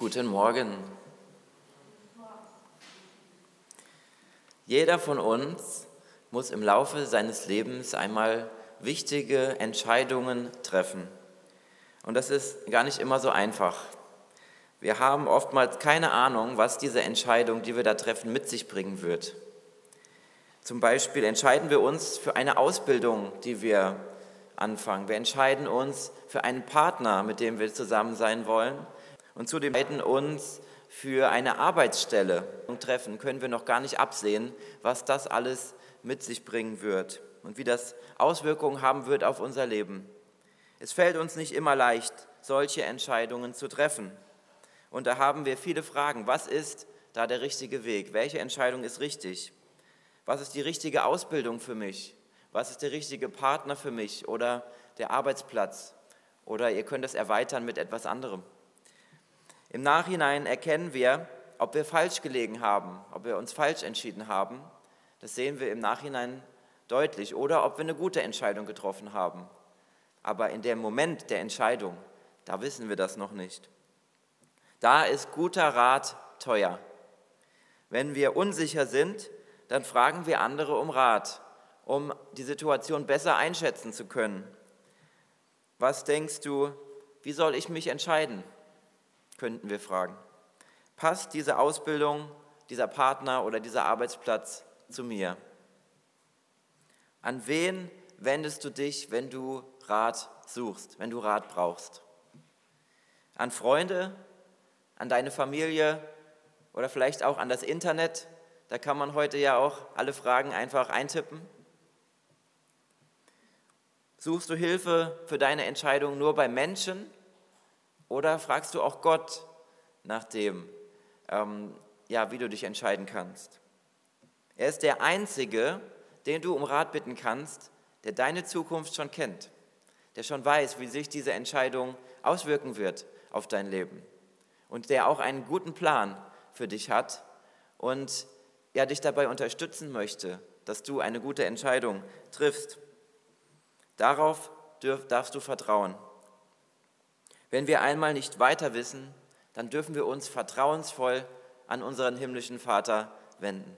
Guten Morgen. Jeder von uns muss im Laufe seines Lebens einmal wichtige Entscheidungen treffen. Und das ist gar nicht immer so einfach. Wir haben oftmals keine Ahnung, was diese Entscheidung, die wir da treffen, mit sich bringen wird. Zum Beispiel entscheiden wir uns für eine Ausbildung, die wir anfangen. Wir entscheiden uns für einen Partner, mit dem wir zusammen sein wollen. Und zudem entscheiden uns für eine Arbeitsstelle treffen, können wir noch gar nicht absehen, was das alles mit sich bringen wird und wie das Auswirkungen haben wird auf unser Leben. Es fällt uns nicht immer leicht, solche Entscheidungen zu treffen. Und da haben wir viele Fragen. Was ist da der richtige Weg? Welche Entscheidung ist richtig? Was ist die richtige Ausbildung für mich? Was ist der richtige Partner für mich oder der Arbeitsplatz? Oder ihr könnt es erweitern mit etwas anderem. Im Nachhinein erkennen wir, ob wir falsch gelegen haben, ob wir uns falsch entschieden haben. Das sehen wir im Nachhinein deutlich. Oder ob wir eine gute Entscheidung getroffen haben. Aber in dem Moment der Entscheidung, da wissen wir das noch nicht. Da ist guter Rat teuer. Wenn wir unsicher sind, dann fragen wir andere um Rat, um die Situation besser einschätzen zu können. Was denkst du, wie soll ich mich entscheiden? Könnten wir fragen. Passt diese Ausbildung, dieser Partner oder dieser Arbeitsplatz zu mir? An wen wendest du dich, wenn du Rat suchst, wenn du Rat brauchst? An Freunde, an deine Familie oder vielleicht auch an das Internet? Da kann man heute ja auch alle Fragen einfach eintippen. Suchst du Hilfe für deine Entscheidung nur bei Menschen oder fragst du auch Gott nach dem, ähm, ja, wie du dich entscheiden kannst? Er ist der Einzige, den du um Rat bitten kannst, der deine Zukunft schon kennt, der schon weiß, wie sich diese Entscheidung auswirken wird auf dein Leben und der auch einen guten Plan für dich hat und ja, dich dabei unterstützen möchte, dass du eine gute Entscheidung triffst. Darauf darfst du vertrauen. Wenn wir einmal nicht weiter wissen, dann dürfen wir uns vertrauensvoll an unseren himmlischen Vater wenden.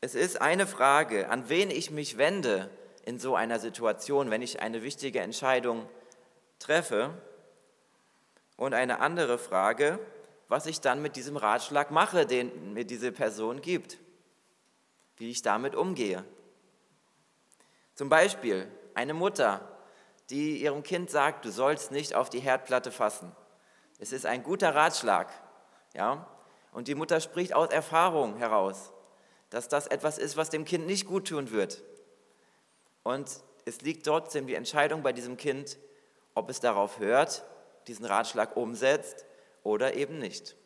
Es ist eine Frage, an wen ich mich wende in so einer Situation, wenn ich eine wichtige Entscheidung treffe. Und eine andere Frage, was ich dann mit diesem Ratschlag mache, den mir diese Person gibt, wie ich damit umgehe. Zum Beispiel eine Mutter, die ihrem Kind sagt, du sollst nicht auf die Herdplatte fassen. Es ist ein guter Ratschlag, ja? Und die Mutter spricht aus Erfahrung heraus dass das etwas ist, was dem Kind nicht gut tun wird. Und es liegt trotzdem die Entscheidung bei diesem Kind, ob es darauf hört, diesen Ratschlag umsetzt oder eben nicht.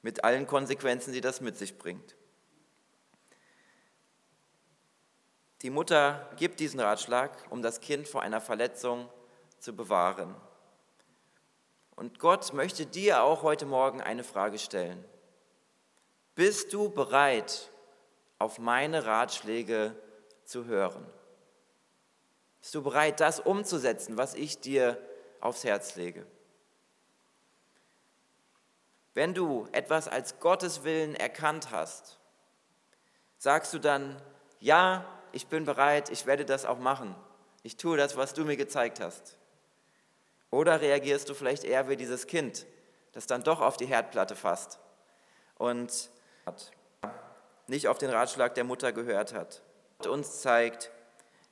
Mit allen Konsequenzen, die das mit sich bringt. Die Mutter gibt diesen Ratschlag, um das Kind vor einer Verletzung zu bewahren. Und Gott möchte dir auch heute Morgen eine Frage stellen. Bist du bereit, auf meine Ratschläge zu hören? Bist du bereit, das umzusetzen, was ich dir aufs Herz lege? Wenn du etwas als Gottes Willen erkannt hast, sagst du dann, ja, ich bin bereit, ich werde das auch machen. Ich tue das, was du mir gezeigt hast. Oder reagierst du vielleicht eher wie dieses Kind, das dann doch auf die Herdplatte fasst und nicht auf den Ratschlag der Mutter gehört hat, und uns zeigt,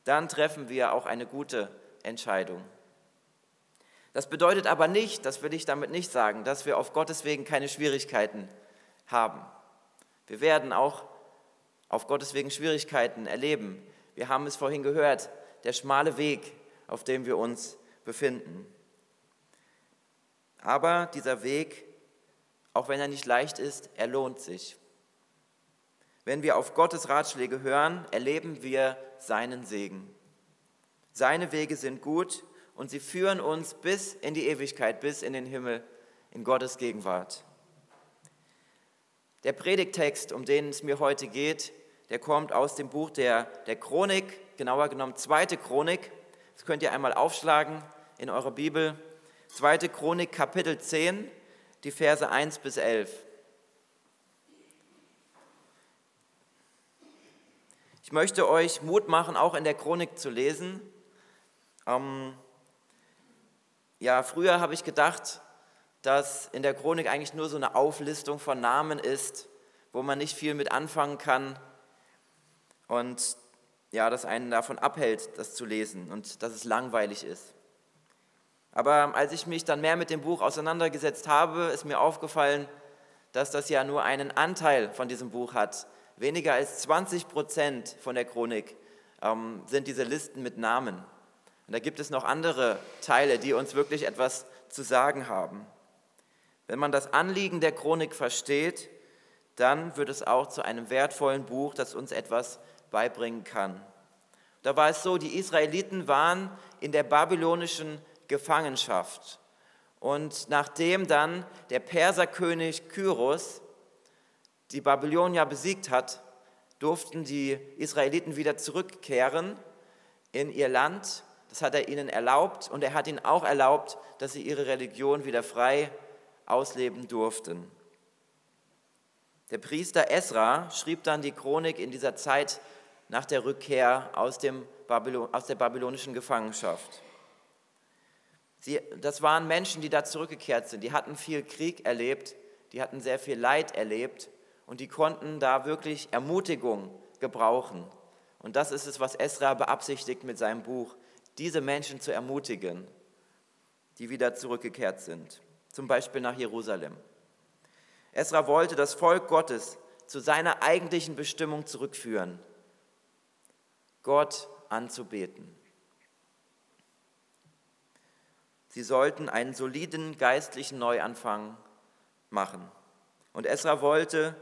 dann treffen wir auch eine gute Entscheidung. Das bedeutet aber nicht, das will ich damit nicht sagen, dass wir auf Gottes Wegen keine Schwierigkeiten haben. Wir werden auch auf Gottes Wegen Schwierigkeiten erleben. Wir haben es vorhin gehört, der schmale Weg, auf dem wir uns befinden. Aber dieser Weg, auch wenn er nicht leicht ist, er lohnt sich. Wenn wir auf Gottes Ratschläge hören, erleben wir seinen Segen. Seine Wege sind gut und sie führen uns bis in die Ewigkeit, bis in den Himmel, in Gottes Gegenwart. Der Predigtext, um den es mir heute geht, der kommt aus dem Buch der, der Chronik, genauer genommen zweite Chronik. Das könnt ihr einmal aufschlagen in eurer Bibel. Zweite Chronik, Kapitel 10. die Verse 1 bis 11. Ich möchte euch Mut machen, auch in der Chronik zu lesen. Ähm, ja, früher habe ich gedacht, dass in der Chronik eigentlich nur so eine Auflistung von Namen ist, wo man nicht viel mit anfangen kann und ja, das einen davon abhält, das zu lesen und dass es langweilig ist. Aber als ich mich dann mehr mit dem Buch auseinandergesetzt habe, ist mir aufgefallen, dass das ja nur einen Anteil von diesem Buch hat. Weniger als 20 Prozent von der Chronik ähm, sind diese Listen mit Namen. Und da gibt es noch andere Teile, die uns wirklich etwas zu sagen haben. Wenn man das Anliegen der Chronik versteht, dann wird es auch zu einem wertvollen Buch, das uns etwas beibringen kann. Da war es so, die Israeliten waren in der babylonischen Gefangenschaft. Und nachdem dann der Perserkönig Kyros die Babylonier besiegt hat, durften die Israeliten wieder zurückkehren in ihr Land. Das hat er ihnen erlaubt und er hat ihnen auch erlaubt, dass sie ihre Religion wieder frei ausleben durften. Der Priester Esra schrieb dann die Chronik in dieser Zeit nach der Rückkehr aus, dem Babylon, aus der babylonischen Gefangenschaft. Sie, das waren Menschen, die da zurückgekehrt sind. Die hatten viel Krieg erlebt, die hatten sehr viel Leid erlebt und die konnten da wirklich Ermutigung gebrauchen. Und das ist es, was Esra beabsichtigt mit seinem Buch, diese Menschen zu ermutigen, die wieder zurückgekehrt sind zum Beispiel nach Jerusalem. Esra wollte das Volk Gottes zu seiner eigentlichen Bestimmung zurückführen, Gott anzubeten. Sie sollten einen soliden geistlichen Neuanfang machen. Und Esra wollte,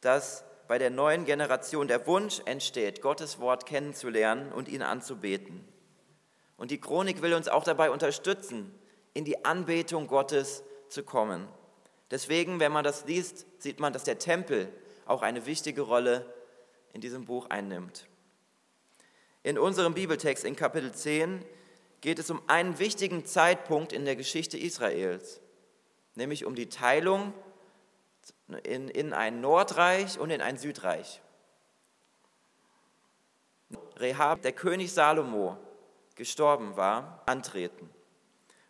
dass bei der neuen Generation der Wunsch entsteht, Gottes Wort kennenzulernen und ihn anzubeten. Und die Chronik will uns auch dabei unterstützen, in die Anbetung Gottes zu kommen. Deswegen, wenn man das liest, sieht man, dass der Tempel auch eine wichtige Rolle in diesem Buch einnimmt. In unserem Bibeltext in Kapitel 10 geht es um einen wichtigen Zeitpunkt in der Geschichte Israels, nämlich um die Teilung in, in ein Nordreich und in ein Südreich. Rehab, der König Salomo, gestorben war, antreten.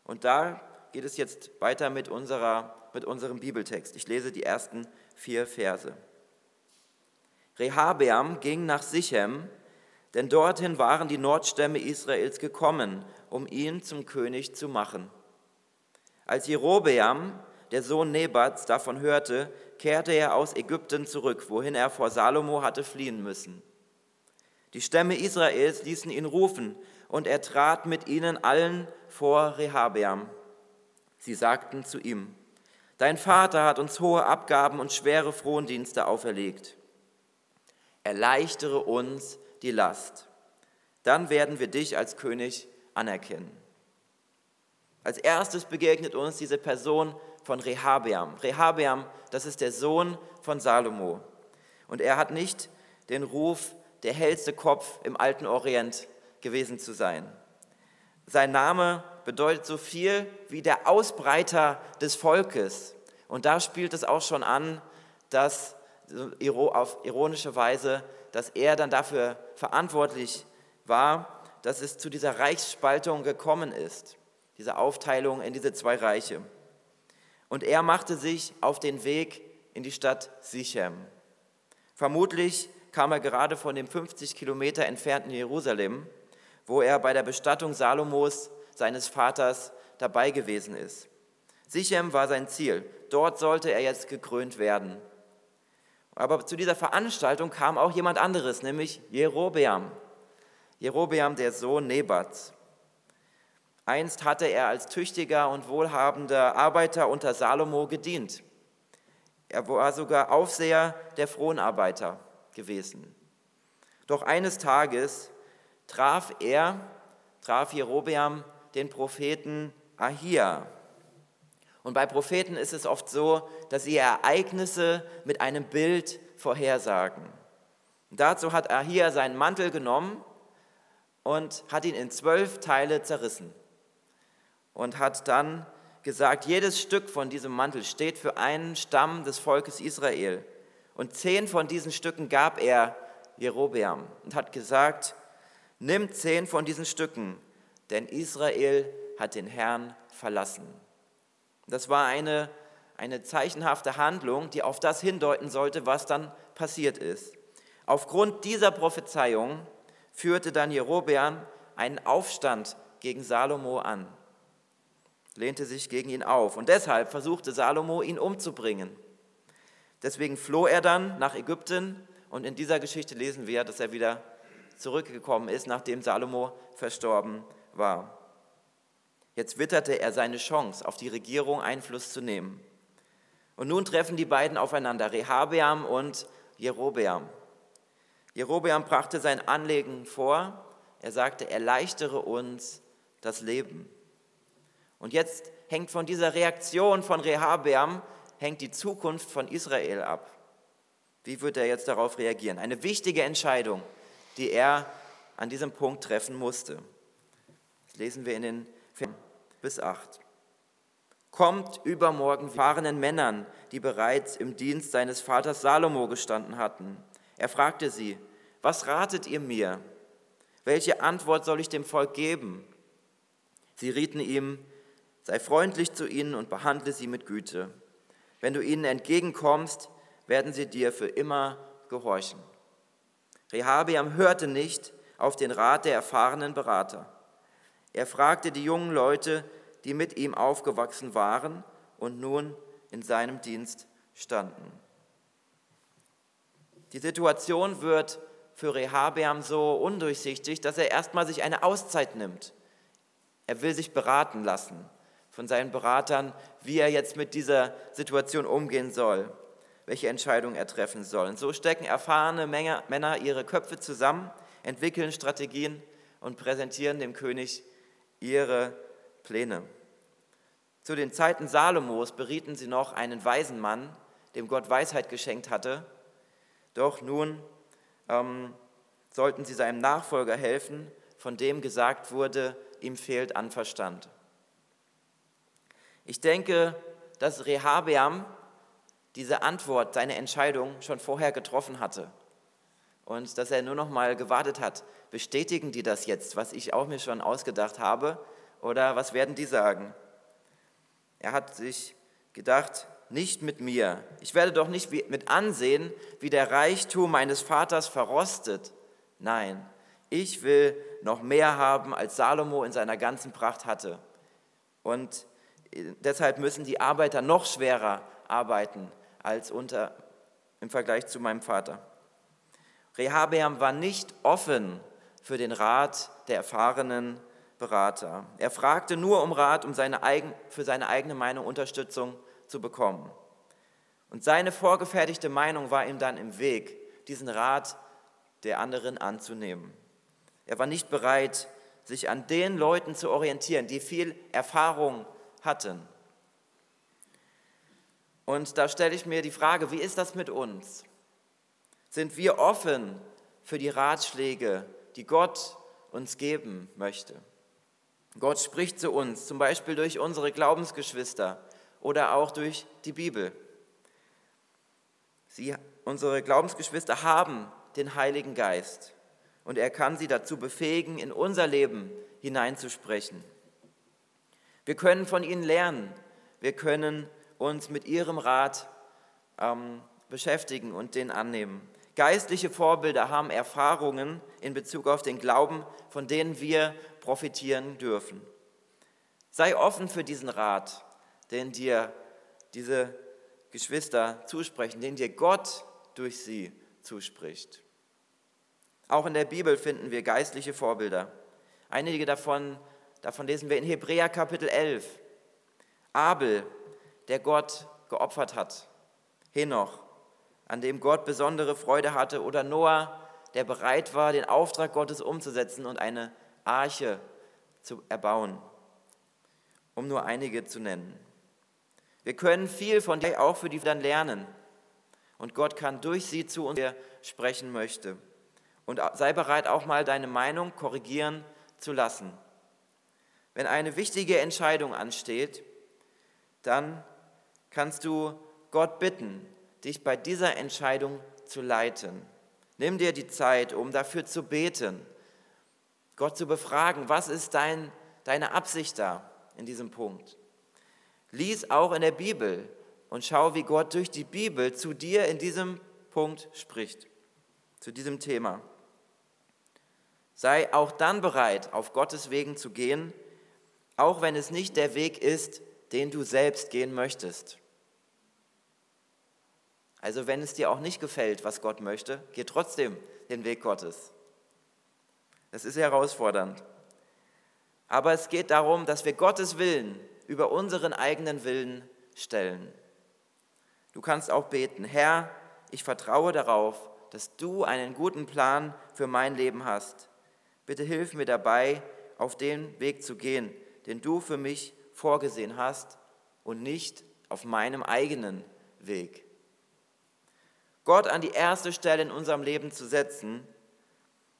Und da geht es jetzt weiter mit, unserer, mit unserem Bibeltext. Ich lese die ersten vier Verse. Rehabeam ging nach Sichem, denn dorthin waren die Nordstämme Israels gekommen, um ihn zum König zu machen. Als Jerobeam, der Sohn Nebats, davon hörte, kehrte er aus Ägypten zurück, wohin er vor Salomo hatte fliehen müssen. Die Stämme Israels ließen ihn rufen, und er trat mit ihnen allen vor Rehabeam. Sie sagten zu ihm, Dein Vater hat uns hohe Abgaben und schwere Frondienste auferlegt. Erleichtere uns die Last. Dann werden wir dich als König anerkennen. Als erstes begegnet uns diese Person von Rehabeam. Rehabeam, das ist der Sohn von Salomo. Und er hat nicht den Ruf, der hellste Kopf im alten Orient gewesen zu sein. Sein Name bedeutet so viel wie der Ausbreiter des Volkes. Und da spielt es auch schon an, dass auf ironische Weise, dass er dann dafür verantwortlich war, dass es zu dieser Reichsspaltung gekommen ist, diese Aufteilung in diese zwei Reiche. Und er machte sich auf den Weg in die Stadt Sichem. Vermutlich kam er gerade von dem 50 Kilometer entfernten Jerusalem wo er bei der Bestattung Salomos, seines Vaters, dabei gewesen ist. Sichem war sein Ziel. Dort sollte er jetzt gekrönt werden. Aber zu dieser Veranstaltung kam auch jemand anderes, nämlich Jerobeam. Jerobeam, der Sohn Nebats. Einst hatte er als tüchtiger und wohlhabender Arbeiter unter Salomo gedient. Er war sogar Aufseher der Fronarbeiter gewesen. Doch eines Tages traf er, traf Jerobeam den Propheten Ahia. Und bei Propheten ist es oft so, dass sie Ereignisse mit einem Bild vorhersagen. Und dazu hat Ahia seinen Mantel genommen und hat ihn in zwölf Teile zerrissen und hat dann gesagt, jedes Stück von diesem Mantel steht für einen Stamm des Volkes Israel. Und zehn von diesen Stücken gab er Jerobeam und hat gesagt, nimm zehn von diesen Stücken, denn Israel hat den Herrn verlassen. Das war eine, eine zeichenhafte Handlung, die auf das hindeuten sollte, was dann passiert ist. Aufgrund dieser Prophezeiung führte dann Jerobeam einen Aufstand gegen Salomo an, lehnte sich gegen ihn auf und deshalb versuchte Salomo, ihn umzubringen. Deswegen floh er dann nach Ägypten und in dieser Geschichte lesen wir, dass er wieder zurückgekommen ist, nachdem Salomo verstorben war. Jetzt witterte er seine Chance, auf die Regierung Einfluss zu nehmen. Und nun treffen die beiden aufeinander, Rehabeam und Jerobeam. Jerobeam brachte sein Anliegen vor. Er sagte, erleichtere uns das Leben. Und jetzt hängt von dieser Reaktion von Rehabeam hängt die Zukunft von Israel ab. Wie wird er jetzt darauf reagieren? Eine wichtige Entscheidung, die er an diesem Punkt treffen musste. Das lesen wir in den Vers bis 8. Kommt übermorgen fahrenden Männern, die bereits im Dienst seines Vaters Salomo gestanden hatten. Er fragte sie, was ratet ihr mir? Welche Antwort soll ich dem Volk geben? Sie rieten ihm, sei freundlich zu ihnen und behandle sie mit Güte. Wenn du ihnen entgegenkommst, werden sie dir für immer gehorchen. Rehabeam hörte nicht auf den Rat der erfahrenen Berater. Er fragte die jungen Leute, die mit ihm aufgewachsen waren und nun in seinem Dienst standen. Die Situation wird für Rehabeam so undurchsichtig, dass er erstmal sich eine Auszeit nimmt. Er will sich beraten lassen von seinen Beratern, wie er jetzt mit dieser Situation umgehen soll, welche Entscheidung er treffen soll. Und so stecken erfahrene Männer ihre Köpfe zusammen, entwickeln Strategien und präsentieren dem König ihre Pläne. Zu den Zeiten Salomos berieten sie noch einen weisen Mann, dem Gott Weisheit geschenkt hatte. Doch nun ähm, sollten sie seinem Nachfolger helfen, von dem gesagt wurde, ihm fehlt an Verstand. Ich denke, dass Rehabeam diese Antwort, seine Entscheidung schon vorher getroffen hatte und dass er nur noch mal gewartet hat. Bestätigen die das jetzt, was ich auch mir schon ausgedacht habe, oder was werden die sagen? Er hat sich gedacht, nicht mit mir. Ich werde doch nicht mit ansehen, wie der Reichtum meines Vaters verrostet. Nein, ich will noch mehr haben, als Salomo in seiner ganzen Pracht hatte. Und deshalb müssen die Arbeiter noch schwerer arbeiten als unter, im Vergleich zu meinem Vater. Rehabeam war nicht offen für den Rat der erfahrenen Berater. Er fragte nur um Rat, um seine eigen, für seine eigene Meinung Unterstützung zu bekommen. Und seine vorgefertigte Meinung war ihm dann im Weg, diesen Rat der anderen anzunehmen. Er war nicht bereit, sich an den Leuten zu orientieren, die viel Erfahrung hatten. Und da stelle ich mir die Frage, wie ist das mit uns? Sind wir offen für die Ratschläge, die Gott uns geben möchte? Gott spricht zu uns, zum Beispiel durch unsere Glaubensgeschwister oder auch durch die Bibel. Sie, unsere Glaubensgeschwister haben den Heiligen Geist und er kann sie dazu befähigen, in unser Leben hineinzusprechen. Wir können von ihnen lernen. Wir können uns mit ihrem Rat ähm, beschäftigen und den annehmen. Geistliche Vorbilder haben Erfahrungen in Bezug auf den Glauben, von denen wir profitieren dürfen. Sei offen für diesen Rat, den dir diese Geschwister zusprechen, den dir Gott durch sie zuspricht. Auch in der Bibel finden wir geistliche Vorbilder. Einige davon Davon lesen wir in Hebräer Kapitel 11. Abel, der Gott geopfert hat. Henoch, an dem Gott besondere Freude hatte. Oder Noah, der bereit war, den Auftrag Gottes umzusetzen und eine Arche zu erbauen. Um nur einige zu nennen. Wir können viel von dir auch für die dann lernen. Und Gott kann durch sie zu uns sprechen möchte. Und sei bereit, auch mal deine Meinung korrigieren zu lassen. Wenn eine wichtige Entscheidung ansteht, dann kannst du Gott bitten, dich bei dieser Entscheidung zu leiten. Nimm dir die Zeit, um dafür zu beten, Gott zu befragen, was ist dein, deine Absicht da in diesem Punkt. Lies auch in der Bibel und schau, wie Gott durch die Bibel zu dir in diesem Punkt spricht, zu diesem Thema. Sei auch dann bereit, auf Gottes Wegen zu gehen, auch wenn es nicht der Weg ist, den du selbst gehen möchtest. Also wenn es dir auch nicht gefällt, was Gott möchte, geh trotzdem den Weg Gottes. Das ist herausfordernd. Aber es geht darum, dass wir Gottes Willen über unseren eigenen Willen stellen. Du kannst auch beten, Herr, ich vertraue darauf, dass du einen guten Plan für mein Leben hast. Bitte hilf mir dabei, auf den Weg zu gehen, den du für mich vorgesehen hast und nicht auf meinem eigenen Weg. Gott an die erste Stelle in unserem Leben zu setzen,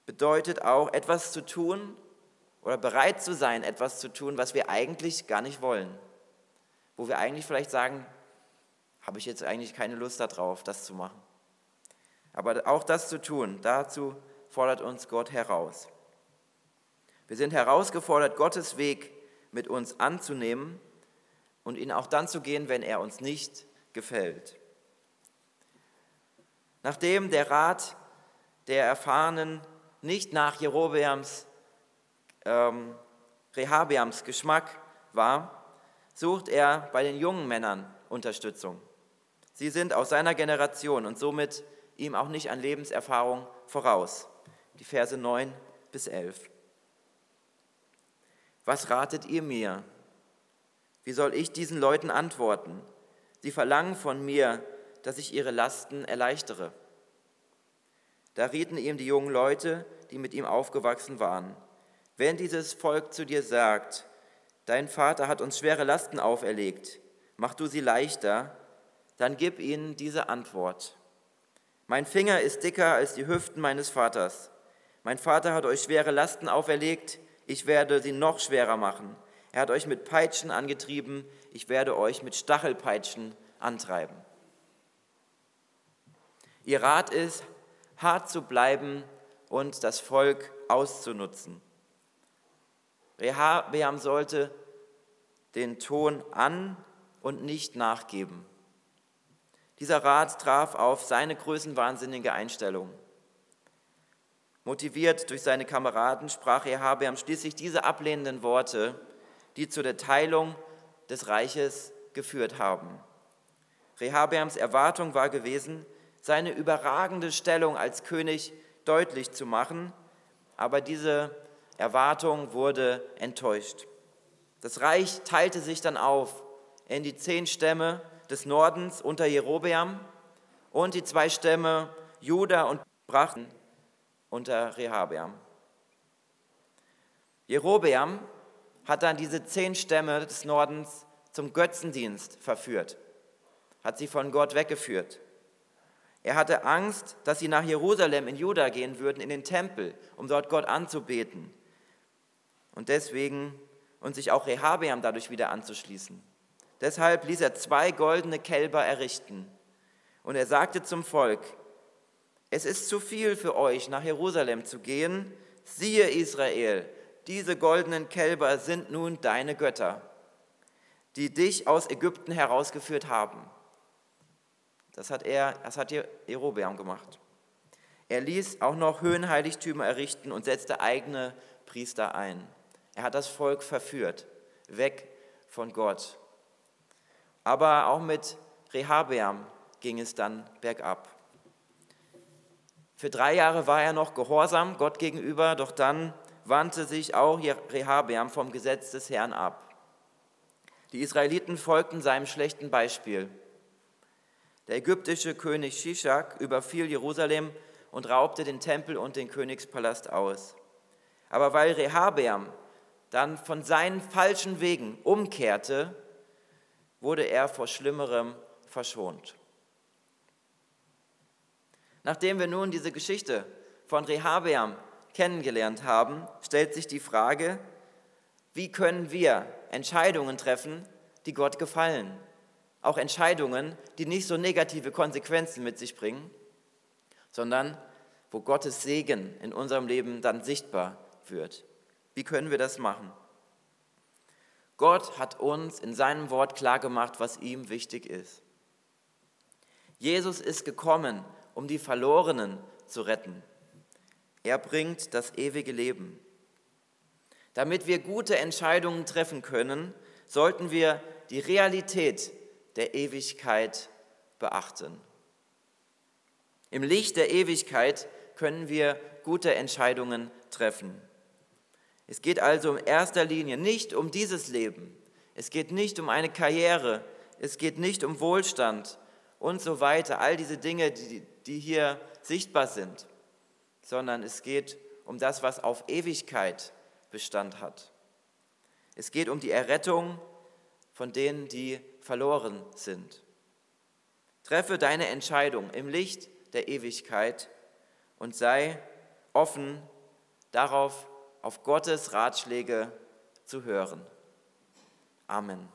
bedeutet auch etwas zu tun oder bereit zu sein, etwas zu tun, was wir eigentlich gar nicht wollen. Wo wir eigentlich vielleicht sagen, habe ich jetzt eigentlich keine Lust darauf, das zu machen. Aber auch das zu tun, dazu fordert uns Gott heraus. Wir sind herausgefordert, Gottes Weg mit uns anzunehmen und ihn auch dann zu gehen, wenn er uns nicht gefällt. Nachdem der Rat der Erfahrenen nicht nach Jerobeams, ähm, Rehabeams Geschmack war, sucht er bei den jungen Männern Unterstützung. Sie sind aus seiner Generation und somit ihm auch nicht an Lebenserfahrung voraus. Die Verse 9 bis 11. Was ratet ihr mir? Wie soll ich diesen Leuten antworten? Sie verlangen von mir, dass ich ihre Lasten erleichtere. Da rieten ihm die jungen Leute, die mit ihm aufgewachsen waren. Wenn dieses Volk zu dir sagt, dein Vater hat uns schwere Lasten auferlegt, mach du sie leichter, dann gib ihnen diese Antwort. Mein Finger ist dicker als die Hüften meines Vaters. Mein Vater hat euch schwere Lasten auferlegt, ich werde sie noch schwerer machen. Er hat euch mit Peitschen angetrieben, ich werde euch mit Stachelpeitschen antreiben. Ihr Rat ist, hart zu bleiben und das Volk auszunutzen. Rehabeam sollte den Ton an und nicht nachgeben. Dieser Rat traf auf seine größenwahnsinnige Einstellung. Motiviert durch seine Kameraden sprach Rehabeam schließlich diese ablehnenden Worte, die zu der Teilung des Reiches geführt haben. Rehabeams Erwartung war gewesen, seine überragende Stellung als König deutlich zu machen, aber diese Erwartung wurde enttäuscht. Das Reich teilte sich dann auf in die zehn Stämme des Nordens unter Jerobeam und die zwei Stämme Juda und Brachen unter Rehabeam. Jerobeam hat dann diese zehn Stämme des Nordens zum Götzendienst verführt, hat sie von Gott weggeführt. Er hatte Angst, dass sie nach Jerusalem in Juda gehen würden, in den Tempel, um dort Gott anzubeten. Und deswegen, und sich auch Rehabeam dadurch wieder anzuschließen. Deshalb ließ er zwei goldene Kälber errichten. Und er sagte zum Volk, es ist zu viel für euch, nach Jerusalem zu gehen. Siehe Israel, diese goldenen Kälber sind nun deine Götter, die dich aus Ägypten herausgeführt haben. Das hat er, das hat Jerobeam gemacht. Er ließ auch noch Höhenheiligtümer errichten und setzte eigene Priester ein. Er hat das Volk verführt, weg von Gott. Aber auch mit Rehabeam ging es dann bergab. Für drei Jahre war er noch gehorsam Gott gegenüber, doch dann wandte sich auch Rehabeam vom Gesetz des Herrn ab. Die Israeliten folgten seinem schlechten Beispiel. Der ägyptische König Shishak überfiel Jerusalem und raubte den Tempel und den Königspalast aus. Aber weil Rehabeam dann von seinen falschen Wegen umkehrte, wurde er vor Schlimmerem verschont. Nachdem wir nun diese Geschichte von Rehabeam kennengelernt haben, stellt sich die Frage, wie können wir Entscheidungen treffen, die Gott gefallen. Auch Entscheidungen, die nicht so negative Konsequenzen mit sich bringen, sondern wo Gottes Segen in unserem Leben dann sichtbar wird. Wie können wir das machen? Gott hat uns in seinem Wort klargemacht, was ihm wichtig ist. Jesus ist gekommen, um die Verlorenen zu retten. Er bringt das ewige Leben. Damit wir gute Entscheidungen treffen können, sollten wir die Realität der Ewigkeit beachten. Im Licht der Ewigkeit können wir gute Entscheidungen treffen. Es geht also in erster Linie nicht um dieses Leben. Es geht nicht um eine Karriere. Es geht nicht um Wohlstand und so weiter. All diese Dinge, die, die hier sichtbar sind. Sondern es geht um das, was auf Ewigkeit Bestand hat. Es geht um die Errettung von denen, die verloren sind. Treffe deine Entscheidung im Licht der Ewigkeit und sei offen darauf, auf Gottes Ratschläge zu hören. Amen.